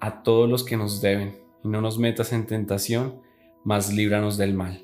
a todos los que nos deben, y no nos metas en tentación, mas líbranos del mal.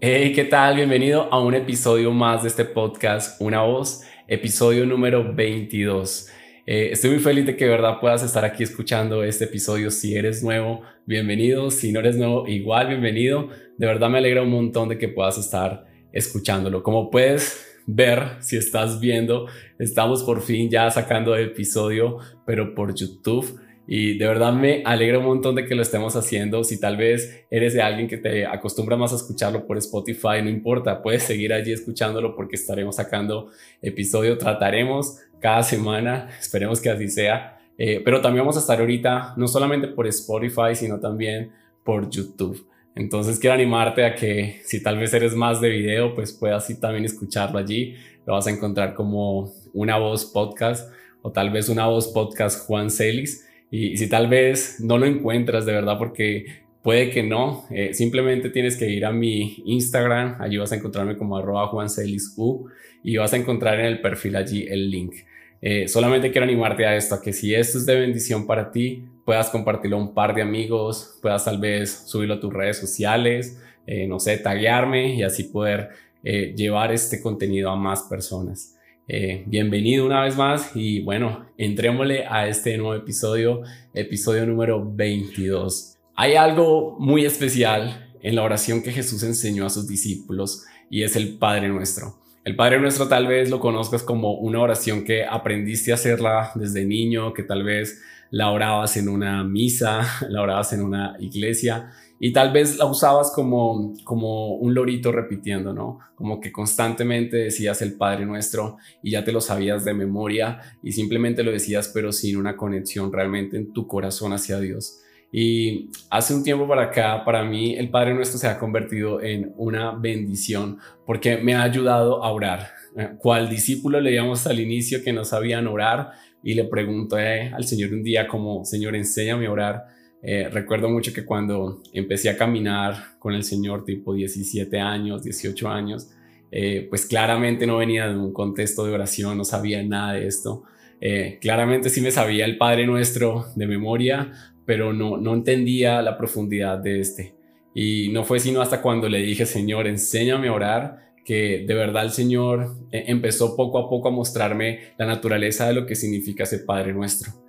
Hey, ¿qué tal? Bienvenido a un episodio más de este podcast, Una Voz, episodio número 22. Eh, estoy muy feliz de que de verdad puedas estar aquí escuchando este episodio. Si eres nuevo, bienvenido. Si no eres nuevo, igual bienvenido. De verdad me alegra un montón de que puedas estar escuchándolo. Como puedes ver, si estás viendo, estamos por fin ya sacando el episodio, pero por YouTube. Y de verdad me alegra un montón de que lo estemos haciendo. Si tal vez eres de alguien que te acostumbra más a escucharlo por Spotify, no importa, puedes seguir allí escuchándolo porque estaremos sacando episodio. Trataremos cada semana, esperemos que así sea. Eh, pero también vamos a estar ahorita no solamente por Spotify, sino también por YouTube. Entonces quiero animarte a que si tal vez eres más de video, pues puedas también escucharlo allí. Lo vas a encontrar como una voz podcast o tal vez una voz podcast Juan Celis. Y, si tal vez no lo encuentras de verdad porque puede que no, eh, simplemente tienes que ir a mi Instagram, allí vas a encontrarme como arroba juancelisu y vas a encontrar en el perfil allí el link. Eh, solamente quiero animarte a esto, a que si esto es de bendición para ti, puedas compartirlo a un par de amigos, puedas tal vez subirlo a tus redes sociales, eh, no sé, taguearme y así poder llevar este contenido a más personas. Eh, bienvenido una vez más y bueno, entrémosle a este nuevo episodio, episodio número 22. Hay algo muy especial en la oración que Jesús enseñó a sus discípulos y es el Padre Nuestro. El Padre Nuestro tal vez lo conozcas como una oración que aprendiste a hacerla desde niño, que tal vez la orabas en una misa, la orabas en una iglesia y tal vez la usabas como, como un lorito repitiendo, ¿no? Como que constantemente decías el Padre Nuestro y ya te lo sabías de memoria y simplemente lo decías pero sin una conexión realmente en tu corazón hacia Dios. Y hace un tiempo para acá, para mí, el Padre Nuestro se ha convertido en una bendición porque me ha ayudado a orar. Eh, cual discípulo leíamos al inicio que no sabían orar y le pregunté al Señor un día como, Señor, enséñame a orar eh, recuerdo mucho que cuando empecé a caminar con el Señor, tipo 17 años, 18 años, eh, pues claramente no venía de un contexto de oración, no sabía nada de esto. Eh, claramente sí me sabía el Padre Nuestro de memoria, pero no, no entendía la profundidad de este. Y no fue sino hasta cuando le dije, Señor, enséñame a orar, que de verdad el Señor empezó poco a poco a mostrarme la naturaleza de lo que significa ese Padre Nuestro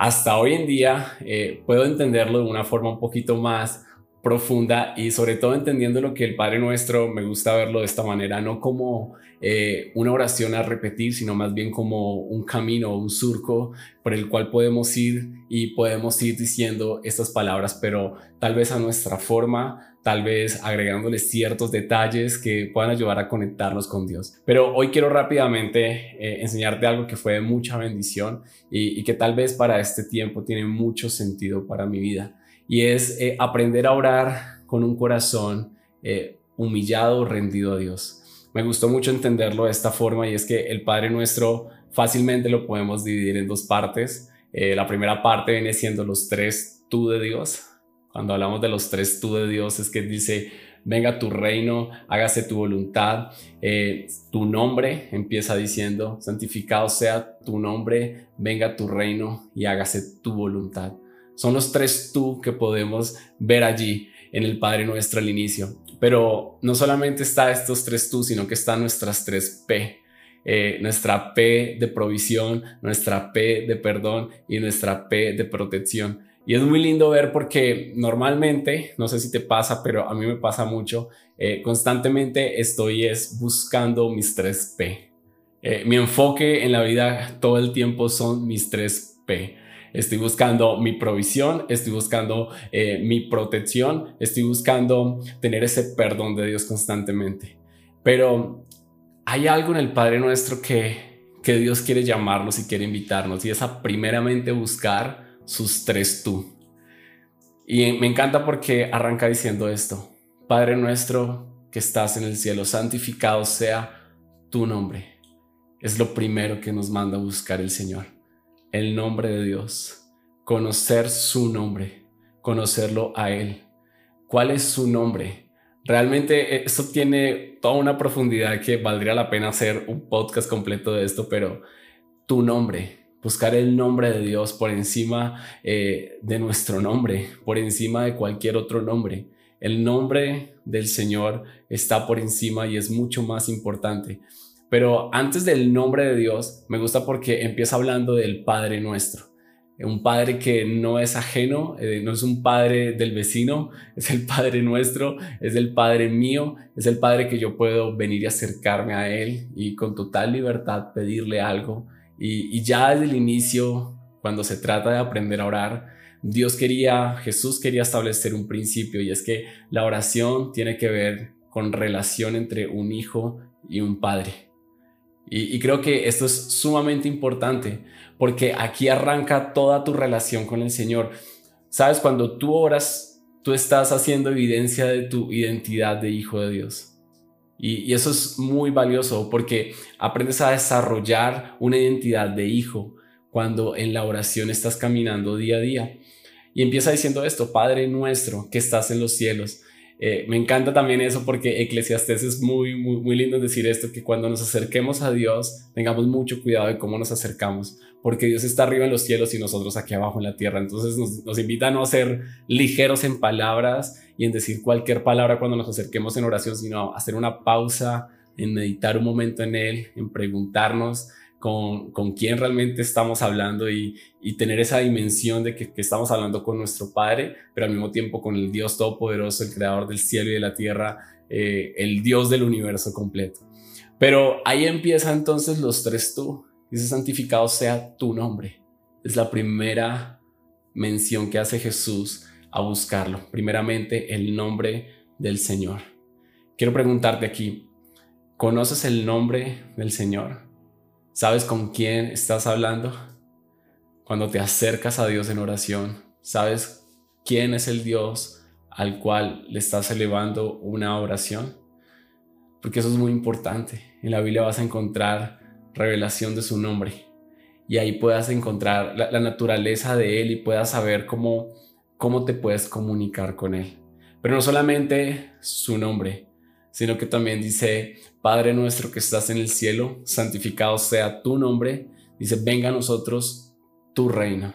hasta hoy en día eh, puedo entenderlo de una forma un poquito más profunda y sobre todo entendiendo lo que el Padre Nuestro me gusta verlo de esta manera, no como eh, una oración a repetir, sino más bien como un camino, un surco por el cual podemos ir y podemos ir diciendo estas palabras, pero tal vez a nuestra forma, tal vez agregándoles ciertos detalles que puedan ayudar a conectarnos con Dios. Pero hoy quiero rápidamente eh, enseñarte algo que fue de mucha bendición y, que tal vez para este tiempo tiene mucho sentido para mi vida. Y es eh, aprender a orar con un corazón eh, humillado, rendido a Dios. Me gustó mucho entenderlo de esta forma y es que el Padre Nuestro fácilmente lo podemos dividir en dos partes. la primera parte viene siendo los tres tú de Dios, cuando hablamos de los tres tú de Dios es que dice, venga tu reino, hágase tu voluntad. Eh, tu nombre empieza diciendo, santificado sea tu nombre, venga tu reino y hágase tu voluntad. Son los tres tú que podemos ver allí en el Padre Nuestro al inicio. Pero no solamente está estos tres tú, sino que están nuestras tres P. Eh, nuestra P de provisión, nuestra P de perdón y nuestra P de protección. Y es muy lindo ver porque normalmente, no sé si te pasa, pero a mí me pasa mucho, eh, constantemente estoy es buscando mis 3P. Eh, mi enfoque en la vida todo el tiempo son mis 3P. Estoy buscando mi provisión, estoy buscando eh, mi protección, estoy buscando tener ese perdón de Dios constantemente. Pero hay algo en el Padre nuestro que, que Dios quiere llamarnos y quiere invitarnos y es a primeramente buscar sus tres tú. Y me encanta porque arranca diciendo esto, Padre nuestro que estás en el cielo, santificado sea tu nombre. Es lo primero que nos manda a buscar el Señor, el nombre de Dios, conocer su nombre, conocerlo a Él. ¿Cuál es su nombre? Realmente eh, esto tiene toda una profundidad que valdría la pena hacer un podcast completo de esto, pero tu nombre, buscar el nombre de Dios por encima eh, de nuestro nombre, por encima de cualquier otro nombre. El nombre del Señor está por encima y es mucho más importante. Pero antes del nombre de Dios, me gusta porque empieza hablando del Padre nuestro un padre que no es ajeno, eh, no es un padre del vecino, es el padre nuestro, es el padre mío, es el padre que yo puedo venir y acercarme a él y con total libertad pedirle algo. Y, y ya desde el inicio, cuando se trata de aprender a orar, Dios quería, Jesús quería establecer un principio y es que la oración tiene que ver con relación entre un hijo y un padre. Y, creo que esto es sumamente importante porque aquí arranca toda tu relación con el Señor. Sabes, cuando tú oras, tú estás haciendo evidencia de tu identidad de hijo de Dios. Y, y eso es muy valioso porque aprendes a desarrollar una identidad de hijo cuando en la oración estás caminando día a día. Y empieza diciendo esto, Padre nuestro que estás en los cielos. Eh, me encanta también eso porque Eclesiastés es muy, muy, muy lindo decir esto, que cuando nos acerquemos a Dios tengamos mucho cuidado de cómo nos acercamos, porque Dios está arriba en los cielos y nosotros aquí abajo en la tierra. Entonces nos, nos invita a no ser ligeros en palabras y en decir cualquier palabra cuando nos acerquemos en oración, sino hacer una pausa, en meditar un momento en Él, en preguntarnos con, con quién realmente estamos hablando y, tener esa dimensión de que, que, estamos hablando con nuestro Padre, pero al mismo tiempo con el Dios Todopoderoso, el Creador del cielo y de la tierra, eh, el Dios del universo completo. Pero ahí empieza entonces los tres tú. Dice santificado sea tu nombre. Es la primera mención que hace Jesús a buscarlo. Primeramente el nombre del Señor. Quiero preguntarte aquí, ¿conoces el nombre del Señor? ¿Sabes con quién estás hablando? Cuando te acercas a Dios en oración, ¿sabes quién es el Dios al cual le estás elevando una oración? Porque eso es muy importante. En la Biblia vas a encontrar revelación de su nombre y ahí puedas encontrar la, naturaleza de Él y puedas saber cómo, cómo te puedes comunicar con Él. Pero no solamente su nombre, sino que también dice, Padre nuestro que estás en el cielo, santificado sea tu nombre. Dice, venga a nosotros tu reino.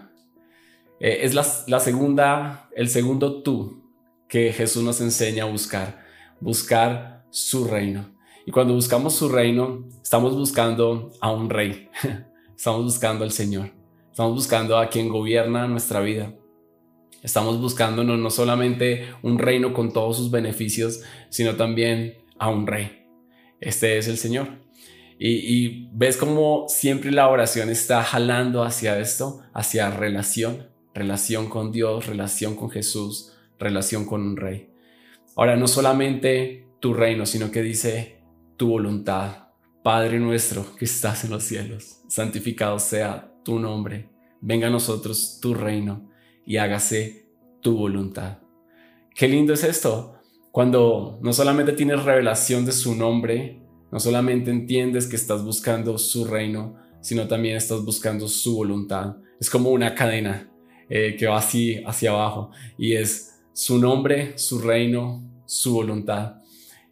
Eh, es la, la segunda, el segundo tú que Jesús nos enseña a buscar, buscar su reino. Y cuando buscamos su reino, estamos buscando a un rey, estamos buscando al Señor, estamos buscando a quien gobierna nuestra vida. Estamos buscando no, solamente un reino con todos sus beneficios, sino también a un rey. Este es el Señor. Y, ves cómo siempre la oración está jalando hacia esto, hacia relación, relación con Dios, relación con Jesús, relación con un rey. Ahora, no solamente tu reino, sino que dice tu voluntad. Padre nuestro que estás en los cielos, santificado sea tu nombre. Venga a nosotros tu reino y hágase tu voluntad. Qué lindo es esto, cuando no solamente tienes revelación de su nombre, no solamente entiendes que estás buscando su reino, sino también estás buscando su voluntad. Es como una cadena eh, que va así hacia abajo y es su nombre, su reino, su voluntad.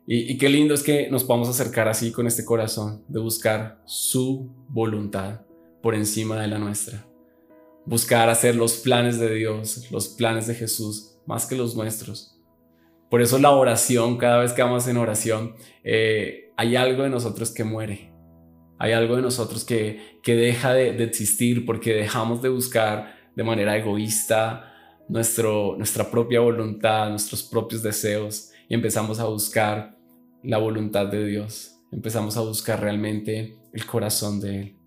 Y, y, qué lindo es que nos podamos acercar así con este corazón de buscar su voluntad por encima de la nuestra buscar hacer los planes de Dios, los planes de Jesús, más que los nuestros. Por eso la oración, cada vez que vamos en oración, eh, hay algo de nosotros que muere. Hay algo de nosotros que, que deja de, existir porque dejamos de buscar de manera egoísta nuestro, nuestra propia voluntad, nuestros propios deseos y empezamos a buscar la voluntad de Dios. Empezamos a buscar realmente el corazón de Él.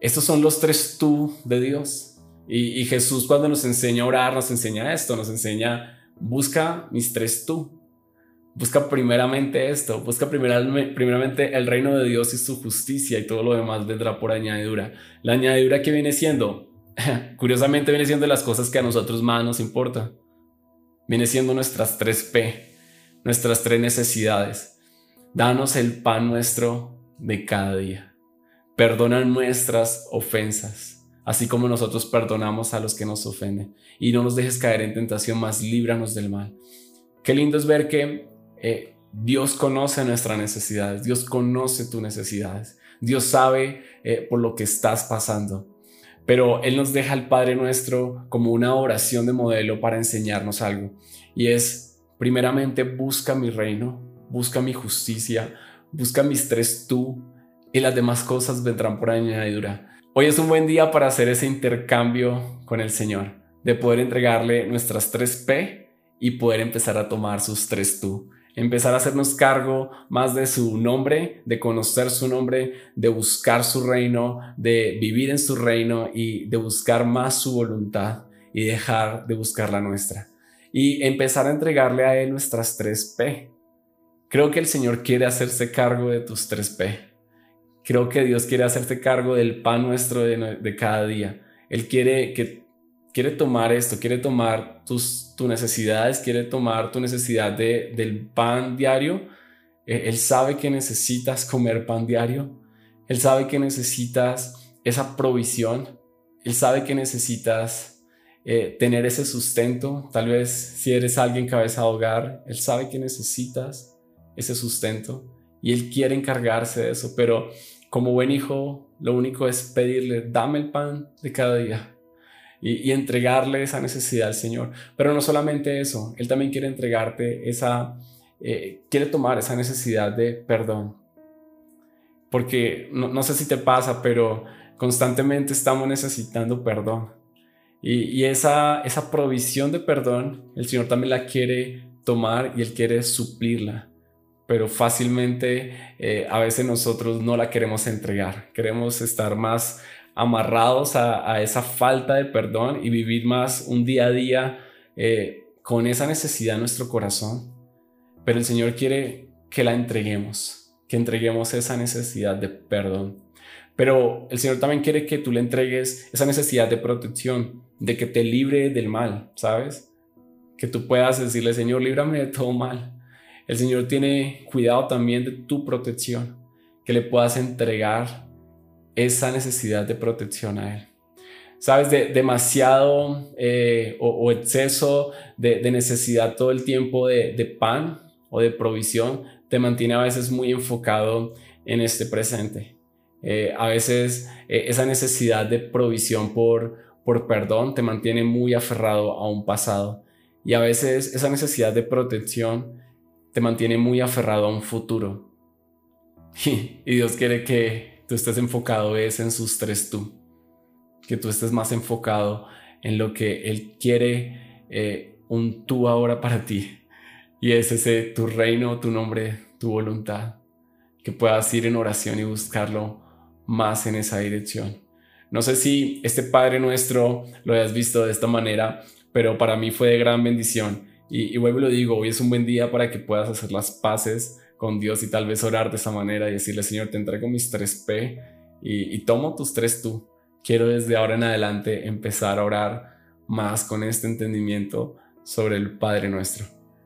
Estos son los tres tú de Dios. Y, Jesús cuando nos enseña a orar, nos enseña esto, nos enseña, busca mis tres tú. Busca primeramente esto, busca primeramente el reino de Dios y su justicia y todo lo demás vendrá por añadidura. La añadidura que viene siendo, curiosamente viene siendo las cosas que a nosotros más nos importa. Viene siendo nuestras tres P, nuestras tres necesidades. Danos el pan nuestro de cada día. Perdona nuestras ofensas, así como nosotros perdonamos a los que nos ofenden. Y no nos dejes caer en tentación, más líbranos del mal. Qué lindo es ver que eh, Dios conoce nuestras necesidades, Dios conoce tus necesidades, Dios sabe eh, por lo que estás pasando. Pero Él nos deja al Padre nuestro como una oración de modelo para enseñarnos algo. Y es, primeramente, busca mi reino, busca mi justicia, busca mis tres tú y las demás cosas vendrán por añadidura. Hoy es un buen día para hacer ese intercambio con el Señor, de poder entregarle nuestras tres P y poder empezar a tomar sus tres tú empezar a hacernos cargo más de su nombre, de conocer su nombre, de buscar su reino, de vivir en su reino y de buscar más su voluntad y dejar de buscar la nuestra. Y empezar a entregarle a Él nuestras tres P. Creo que el Señor quiere hacerse cargo de tus tres P. Creo que Dios quiere hacerse cargo del pan nuestro de, de cada día. Él quiere que quiere tomar esto, quiere tomar tus, tus necesidades, quiere tomar tu necesidad de, del pan diario. Eh, él sabe que necesitas comer pan diario. Él sabe que necesitas esa provisión. Él sabe que necesitas eh, tener ese sustento. Tal vez si eres alguien cabeza de hogar, Él sabe que necesitas ese sustento y Él quiere encargarse de eso. Pero como buen hijo, lo único es pedirle, dame el pan de cada día y, entregarle esa necesidad al Señor. Pero no solamente eso, Él también quiere entregarte esa, eh, quiere tomar esa necesidad de perdón. Porque no, sé si te pasa, pero constantemente estamos necesitando perdón. Y, esa, esa provisión de perdón, el Señor también la quiere tomar y Él quiere suplirla. Pero fácilmente eh, a veces nosotros no la queremos entregar. Queremos estar más amarrados a, esa falta de perdón y vivir más un día a día eh, con esa necesidad en nuestro corazón. Pero el Señor quiere que la entreguemos, que entreguemos esa necesidad de perdón. Pero el Señor también quiere que tú le entregues esa necesidad de protección, de que te libre del mal, ¿sabes? Que tú puedas decirle, Señor, líbrame de todo mal. El Señor tiene cuidado también de tu protección, que le puedas entregar esa necesidad de protección a Él. Sabes, de, demasiado eh, o, exceso de, necesidad todo el tiempo de, pan o de provisión te mantiene a veces muy enfocado en este presente. Eh, a veces eh, esa necesidad de provisión por, por perdón te mantiene muy aferrado a un pasado. Y a veces esa necesidad de protección te mantiene muy aferrado a un futuro. y Dios quiere que tú estés enfocado es en sus tres tú, que tú estés más enfocado en lo que Él quiere eh, un tú ahora para ti. Y es ese tu reino, tu nombre, tu voluntad. Que puedas ir en oración y buscarlo más en esa dirección. No sé si este Padre nuestro lo hayas visto de esta manera, pero para mí fue de gran bendición. Y, y vuelvo y lo digo, hoy es un buen día para que puedas hacer las paces con Dios y tal vez orar de esa manera y decirle, Señor, te entrego mis 3P y, tomo tus 3 tú. Quiero desde ahora en adelante empezar a orar más con este entendimiento sobre el Padre nuestro.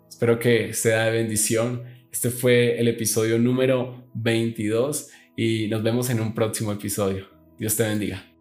Espero que sea de bendición. Este fue el episodio número 22 y nos vemos en un próximo episodio. Dios te bendiga.